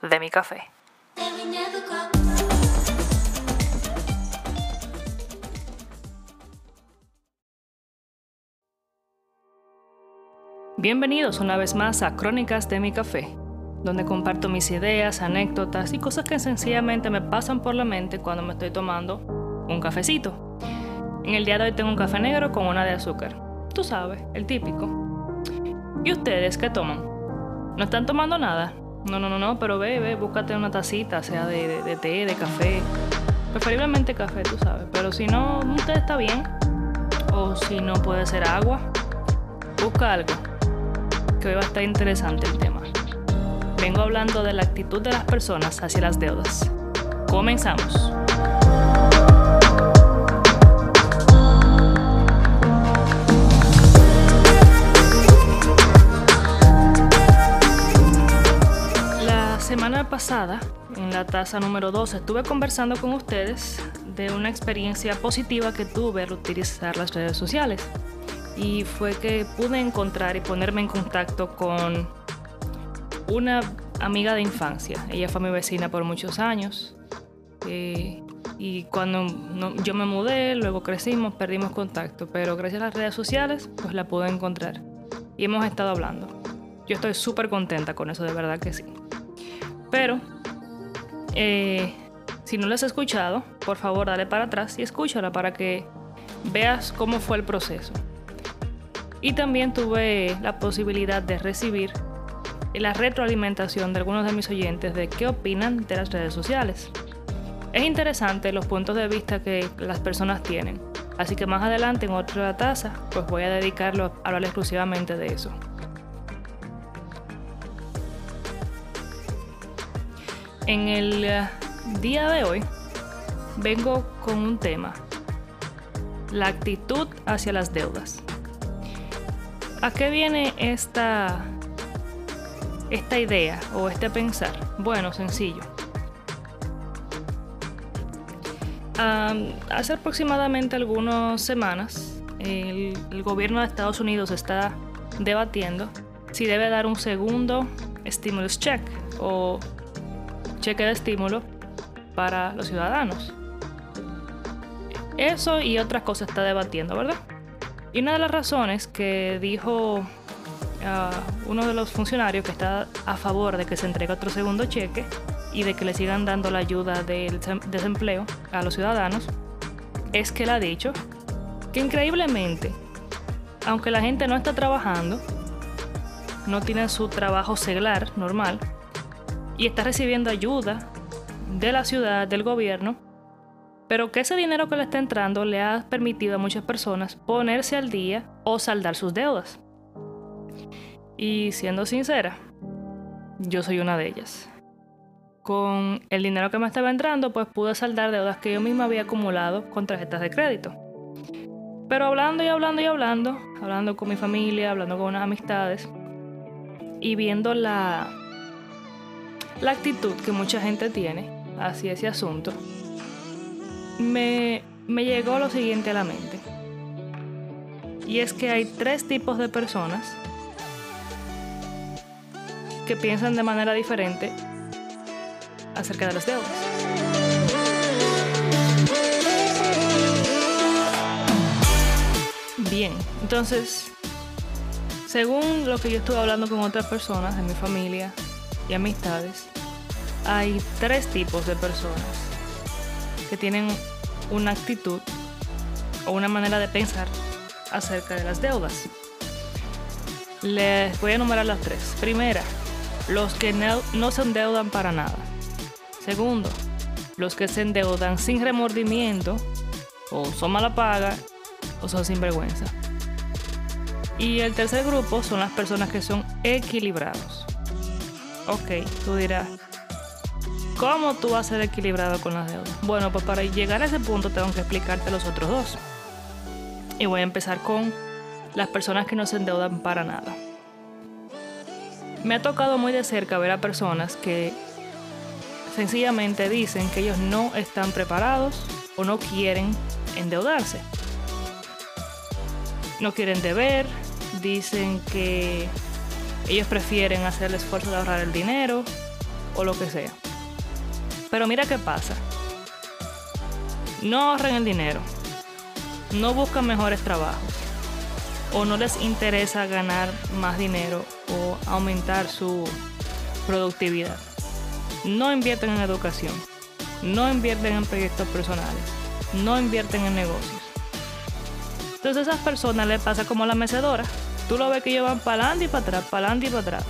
De mi café. Bienvenidos una vez más a Crónicas de mi café, donde comparto mis ideas, anécdotas y cosas que sencillamente me pasan por la mente cuando me estoy tomando un cafecito. En el día de hoy tengo un café negro con una de azúcar. Tú sabes, el típico. ¿Y ustedes qué toman? ¿No están tomando nada? No, no, no, no, pero ve, ve, búscate una tacita, sea de, té, de café. Preferiblemente café, tú sabes. Pero si no, un té está bien. O si no, puede ser agua. Busca algo. Que hoy va a estar interesante el tema. Vengo hablando de la actitud de las personas hacia las deudas. Comenzamos. Pasada, en la tasa número 2, estuve conversando con ustedes de una experiencia positiva que tuve al utilizar las redes sociales. Y fue que pude encontrar y ponerme en contacto con una amiga de infancia. Ella fue mi vecina por muchos años. Eh, y cuando yo me mudé, luego crecimos, perdimos contacto. Pero gracias a las redes sociales, pues la pude encontrar. Y hemos estado hablando. Yo estoy súper contenta con eso, de verdad que sí. Pero, eh, si no lo has escuchado, por favor dale para atrás y escúchala para que veas cómo fue el proceso. Y también tuve la posibilidad de recibir la retroalimentación de algunos de mis oyentes de qué opinan de las redes sociales. Es interesante los puntos de vista que las personas tienen, así que más adelante en otra taza pues voy a dedicarlo a hablar exclusivamente de eso. En el eh, día de hoy vengo con un tema, la actitud hacia las deudas. ¿A qué viene esta, esta idea o este pensar? Bueno, sencillo. hace aproximadamente algunas semanas, el, el, gobierno de Estados Unidos está debatiendo si debe dar un segundo stimulus check o cheque de estímulo para los ciudadanos. Eso y otras cosas está debatiendo, ¿verdad? Y una de las razones que dijo ah, uno de los funcionarios que está a favor de que se entregue otro segundo cheque y de que le sigan dando la ayuda del desempleo a los ciudadanos es que él ha dicho que increíblemente, aunque la gente no está trabajando, no tiene su trabajo seglar normal, y está recibiendo ayuda de la ciudad, del gobierno, pero que ese dinero que le está entrando le ha permitido a muchas personas ponerse al día o saldar sus deudas. Y siendo sincera, yo soy una de ellas. Con el dinero que me estaba entrando, pues pude saldar deudas que yo misma había acumulado con tarjetas de crédito. Pero hablando y hablando y hablando, hablando con mi familia, hablando con unas amistades y viendo la, la actitud que mucha gente tiene hacia ese asunto, me, me llegó lo siguiente a la mente. Y es que hay tres tipos de personas que piensan de manera diferente acerca de las deudas. Bien, entonces, según lo que yo estuve hablando con otras personas de mi familia y amistades, hay tres tipos de personas que tienen una actitud o una manera de pensar acerca de las deudas. Les voy a enumerar las tres. Primera, los que no, se endeudan para nada. Segundo, los que se endeudan sin remordimiento o son mala paga o son sinvergüenza. Y el tercer grupo son las personas que son equilibrados. Ok, tú dirás, ¿Cómo tú vas a ser equilibrado con las deudas? Bueno, pues para llegar a ese punto tengo que explicarte los otros dos. Y voy a empezar con las personas que no se endeudan para nada. Me ha tocado muy de cerca ver a personas que sencillamente dicen que ellos no están preparados o no quieren endeudarse. No quieren deber, dicen que Ellos prefieren hacer el esfuerzo de ahorrar el dinero o lo que sea. Pero mira qué pasa. No ahorren el dinero. No buscan mejores trabajos. O no les interesa ganar más dinero o aumentar su productividad. No invierten en educación. No invierten en proyectos personales. No invierten en negocios. Entonces a esas personas les pasa como la mecedora. Tú lo ves que ellos van para adelante y para atrás, para adelante y para atrás.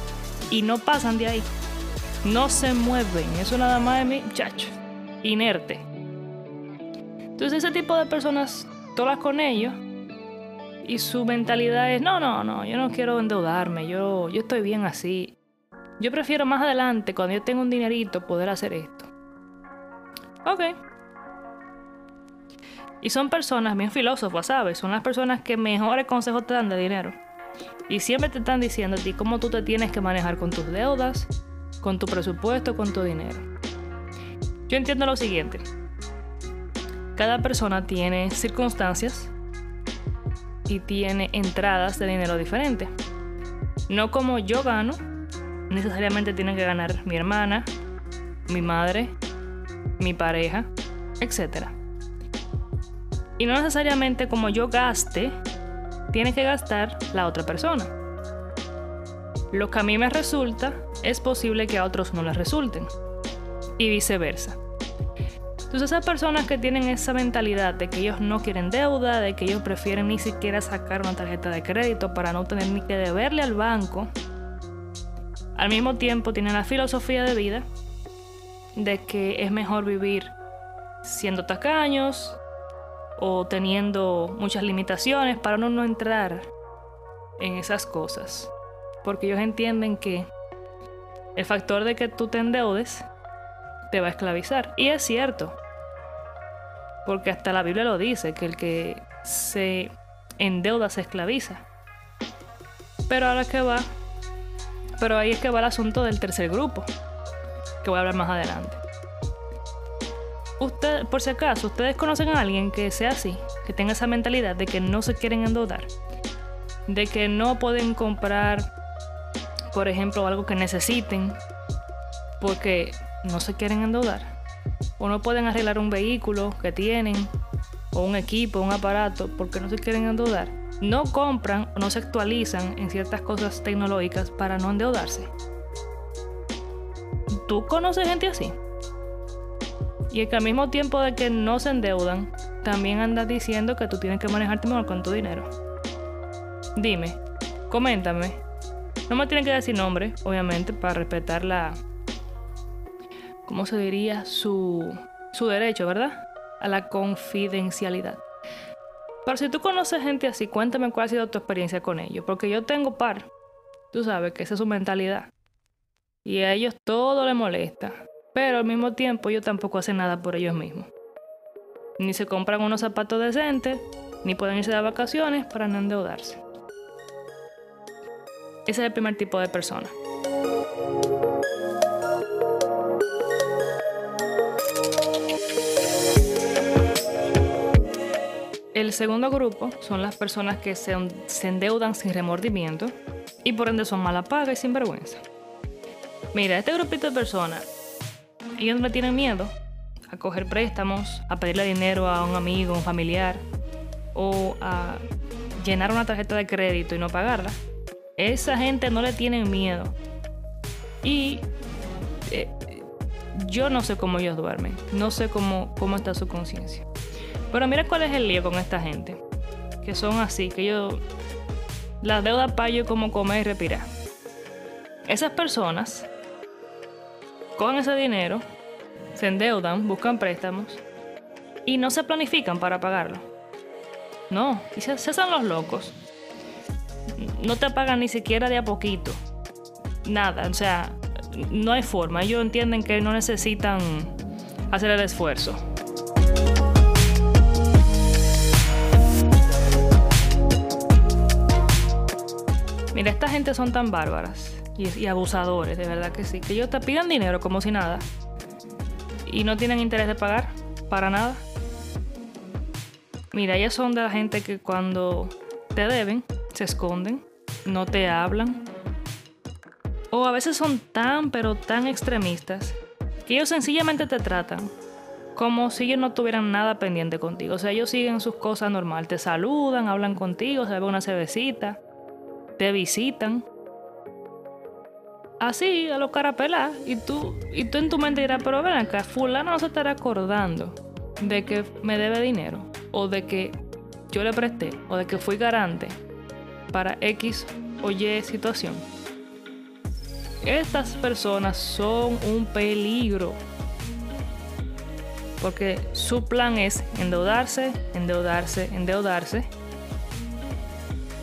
Y no pasan de ahí. No se mueven. Eso nada más de mi chacho. Inerte. Entonces ese tipo de personas, todas con ellos. Y su mentalidad es, no, no, no, yo no quiero endeudarme, yo, yo estoy bien así. Yo prefiero más adelante, cuando yo tenga un dinerito, poder hacer esto. Ok, y son personas bien filósofas, ¿sabes? Son las personas que mejores consejos te dan de dinero. Y siempre te están diciendo a ti cómo tú te tienes que manejar con tus deudas, con tu presupuesto, con tu dinero. Yo entiendo lo siguiente. Cada persona tiene circunstancias y tiene entradas de dinero diferentes. No como yo gano, necesariamente tiene que ganar mi hermana, mi madre, mi pareja, etcétera. Y no necesariamente como yo gaste, tiene que gastar la otra persona. Lo que a mí me resulta es posible que a otros no les resulten. Y viceversa. Entonces esas personas que tienen esa mentalidad de que ellos no quieren deuda, de que ellos prefieren ni siquiera sacar una tarjeta de crédito para no tener ni que deberle al banco, al mismo tiempo tienen la filosofía de vida de que es mejor vivir siendo tacaños, o teniendo muchas limitaciones para no entrar en esas cosas. Porque ellos entienden que el factor de que tú te endeudes te va a esclavizar. Y es cierto. Porque hasta la Biblia lo dice, que el que se endeuda se esclaviza. Pero ahora que va, pero ahí es que va el asunto del tercer grupo, que voy a hablar más adelante por si acaso, ustedes conocen a alguien que sea así, que tenga esa mentalidad de que no se quieren endeudar, de que no pueden comprar, por ejemplo, algo que necesiten porque no se quieren endeudar, o no pueden arreglar un vehículo que tienen, o un equipo, un aparato, porque no se quieren endeudar. No compran o no se actualizan en ciertas cosas tecnológicas para no endeudarse. ¿Tú conoces gente así? Y que al mismo tiempo de que no se endeudan, también andas diciendo que tú tienes que manejarte mejor con tu dinero. Dime, coméntame. No me tienen que decir nombre, obviamente, para respetar la. ¿Cómo se diría? Su, su derecho, ¿verdad? A la confidencialidad. Pero si tú conoces gente así, cuéntame cuál ha sido tu experiencia con ellos. Porque yo tengo par. Tú sabes que esa es su mentalidad. Y a ellos todo les molesta. Pero al mismo tiempo ellos tampoco hacen nada por ellos mismos. Ni se compran unos zapatos decentes, ni pueden irse de vacaciones para no endeudarse. Ese es el primer tipo de persona. El segundo grupo son las personas que se, endeudan sin remordimiento y por ende son mala paga y sin vergüenza. Mira, este grupito de personas ellos no le tienen miedo a coger préstamos, a pedirle dinero a un amigo, un familiar o a llenar una tarjeta de crédito y no pagarla. Esa gente no le tienen miedo. Y eh, yo no sé cómo ellos duermen, no sé cómo, cómo está su conciencia. Pero mira cuál es el lío con esta gente, que son así, que ellos, la deuda ellos como comer y respirar. Esas personas cogen ese dinero, se endeudan, buscan préstamos y no se planifican para pagarlo. No, y se, hacen los locos. No te pagan ni siquiera de a poquito. Nada, o sea, no hay forma. Ellos entienden que no necesitan hacer el esfuerzo. Mira, esta gente son tan bárbaras y, abusadores, de verdad que sí. Que ellos te pidan dinero como si nada y no tienen interés de pagar para nada. Mira, ellos son de la gente que cuando te deben, se esconden, no te hablan, O a veces son tan, pero tan extremistas que ellos sencillamente te tratan como si ellos no tuvieran nada pendiente contigo. O sea, ellos siguen sus cosas normal, te saludan, hablan contigo, se beben una cervecita, te visitan. Así, a lo carapela. Y tú, y tú en tu mente dirás, pero ven acá, fulano no se estará acordando de que me debe dinero. O de que yo le presté. O de que fui garante para X o Y situación. Estas personas son un peligro porque su plan es endeudarse, endeudarse, endeudarse.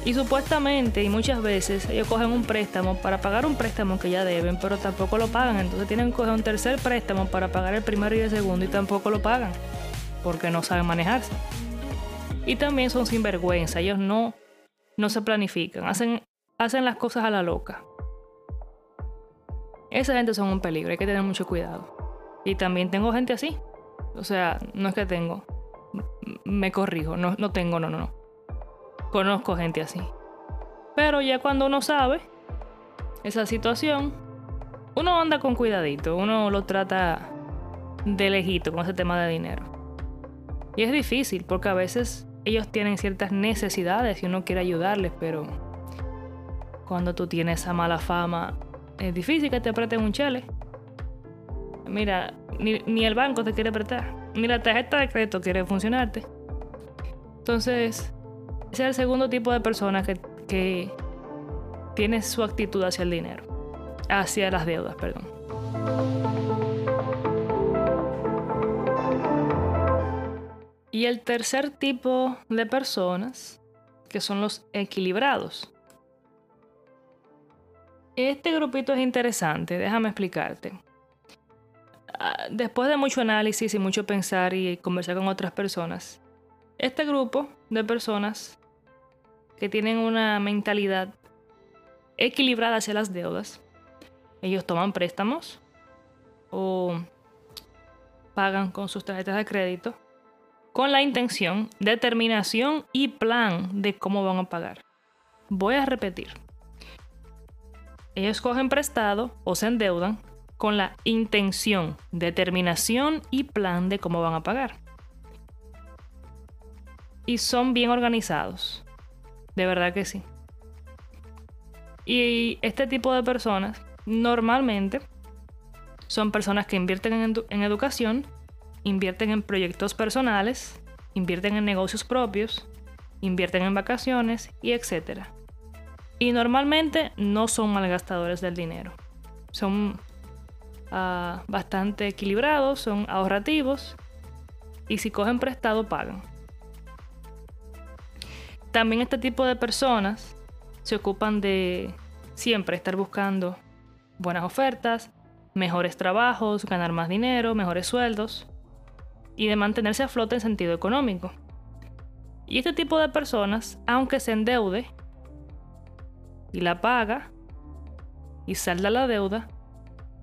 Y supuestamente y muchas veces ellos cogen un préstamo para pagar un préstamo que ya deben, pero tampoco lo pagan. Entonces tienen que coger un tercer préstamo para pagar el primero y el segundo y tampoco lo pagan, porque no saben manejarse. Y también son sinvergüenza, ellos no, no se planifican, hacen, hacen las cosas a la loca. Esa gente son un peligro, hay que tener mucho cuidado. Y también tengo gente así, o sea, no es que tengo. Me corrijo, no, no tengo, no, no, no. Conozco gente así. Pero ya cuando uno sabe esa situación, uno anda con cuidadito, uno lo trata de lejito con ese tema de dinero. Y es difícil porque a veces ellos tienen ciertas necesidades y uno quiere ayudarles, pero cuando tú tienes esa mala fama, es difícil que te aprieten un chele. Mira, ni, el banco te quiere prestar, ni la tarjeta de crédito quiere funcionarte. Entonces, es el segundo tipo de persona que, que tiene su actitud hacia el dinero, hacia las deudas, perdón. Y el tercer tipo de personas, que son los equilibrados. Este grupito es interesante, déjame explicarte. Ah, después de mucho análisis y mucho pensar y conversar con otras personas, este grupo de personas que tienen una mentalidad equilibrada hacia las deudas, ellos toman préstamos o pagan con sus tarjetas de crédito con la intención, determinación y plan de cómo van a pagar. Voy a repetir. Ellos cogen prestado o se endeudan con la intención, determinación y plan de cómo van a pagar. Y son bien organizados. De verdad que sí. Y este tipo de personas normalmente son personas que invierten en, educación, invierten en proyectos personales, invierten en negocios propios, invierten en vacaciones y etc. Y normalmente no son malgastadores del dinero. Son Ah, bastante equilibrados, son ahorrativos y si cogen prestado pagan. También este tipo de personas se ocupan de siempre estar buscando buenas ofertas, mejores trabajos, ganar más dinero, mejores sueldos y de mantenerse a flote en sentido económico. Y este tipo de personas, aunque se endeude y la paga y salda la deuda,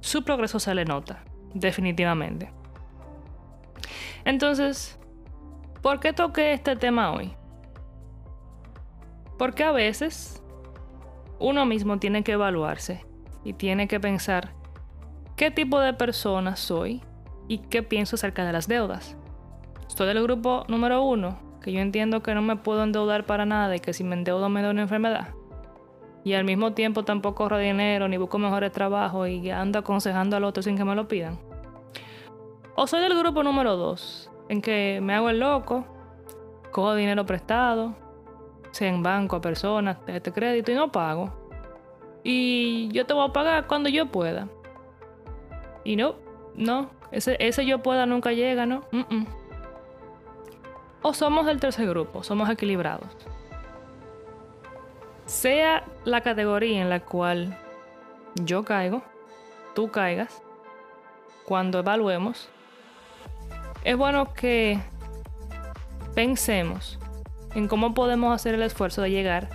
su progreso se le nota, definitivamente. Entonces, ¿por qué toqué este tema hoy? Porque a veces uno mismo tiene que evaluarse y tiene que pensar qué tipo de persona soy y qué pienso acerca de las deudas. Soy del grupo número uno, que yo entiendo que no me puedo endeudar para nada y que si me endeudo me da una enfermedad y al mismo tiempo tampoco ahorro dinero ni busco mejores trabajos y ando aconsejando al otro sin que me lo pidan. O soy del grupo número 2, en que me hago el loco, cojo dinero prestado, sea en banco a personas, este crédito y no pago. Y yo te voy a pagar cuando yo pueda. Y no, no, ese, ese yo pueda nunca llega, ¿no? O somos del tercer grupo, somos equilibrados sea la categoría en la cual yo caigo, tú caigas, cuando evaluemos, es bueno que pensemos en cómo podemos hacer el esfuerzo de llegar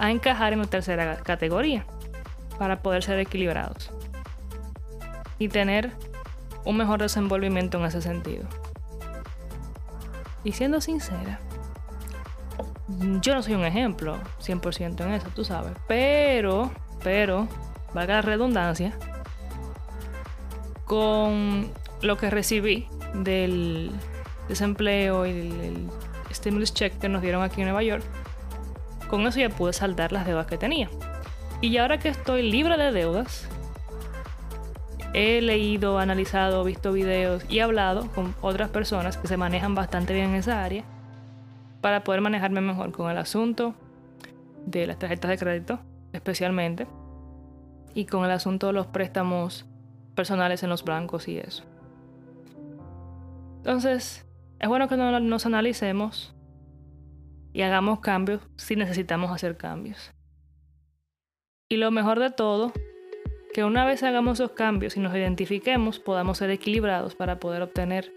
a encajar en la tercera categoría para poder ser equilibrados y tener un mejor desenvolvimiento en ese sentido. Y siendo sincera, yo no soy un ejemplo 100% en eso, tú sabes. Pero, pero, valga la redundancia, con lo que recibí del desempleo y stimulus check que nos dieron aquí en Nueva York, con eso ya pude saldar las deudas que tenía. Y ahora que estoy libre de deudas, he leído, analizado, visto videos y hablado con otras personas que se manejan bastante bien en esa área para poder manejarme mejor con el asunto de las tarjetas de crédito, especialmente, y con el asunto de los préstamos personales en los bancos y eso. Entonces, es bueno que nos analicemos y hagamos cambios si necesitamos hacer cambios. Y lo mejor de todo, que una vez hagamos esos cambios y nos identifiquemos, podamos ser equilibrados para poder obtener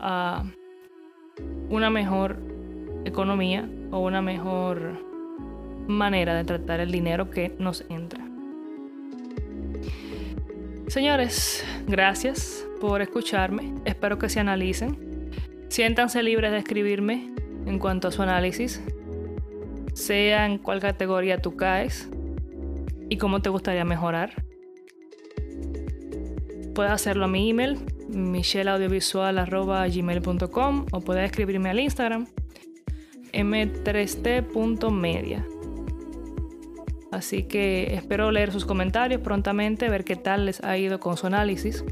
ah, una mejor economía o una mejor manera de tratar el dinero que nos entra. Señores, gracias por escucharme. Espero que se analicen. Siéntanse libres de escribirme en cuanto a su análisis, sea en cuál categoría tú caes y cómo te gustaría mejorar. Puedes hacerlo a mi email, michelaudiovisual.gmail.com o puedes escribirme al Instagram m3t.media. Así que espero leer sus comentarios prontamente, ver qué tal les ha ido con su análisis.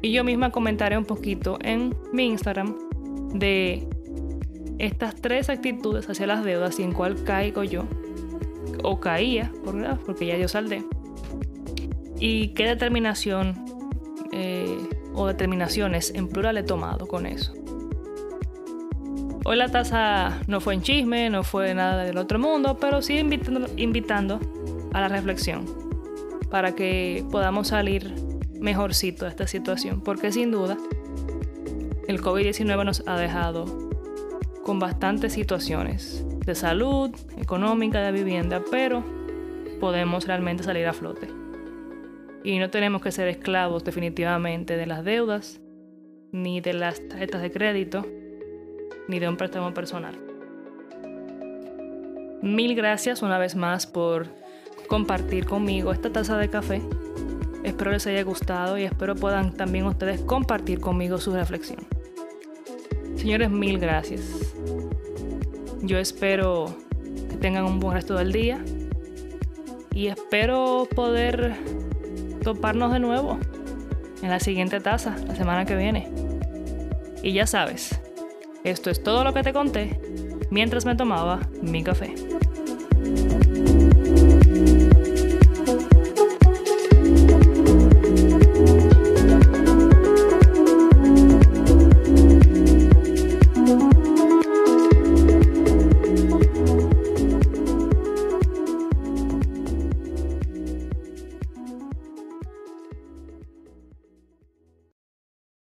Y yo misma comentaré un poquito en mi Instagram de estas tres actitudes hacia las deudas y en cuál caigo yo, o caía, porque ya yo saldé, y qué determinación eh, o determinaciones en plural he tomado con eso. Hoy la taza no fue en chisme, no fue nada del otro mundo, pero sí invitando, invitando a la reflexión para que podamos salir mejorcito de esta situación, porque sin duda el COVID-19 nos ha dejado con bastantes situaciones de salud, económica, de vivienda, pero podemos realmente salir a flote. Y no tenemos que ser esclavos definitivamente de las deudas, ni de las tarjetas de crédito, ni de un préstamo personal. Mil gracias una vez más por compartir conmigo esta taza de café. Espero les haya gustado y espero puedan también ustedes compartir conmigo su reflexión. Señores, mil gracias. Yo espero que tengan un buen resto del día y espero poder toparnos de nuevo en la siguiente taza la semana que viene. Y ya sabes, esto es todo lo que te conté mientras me tomaba mi café.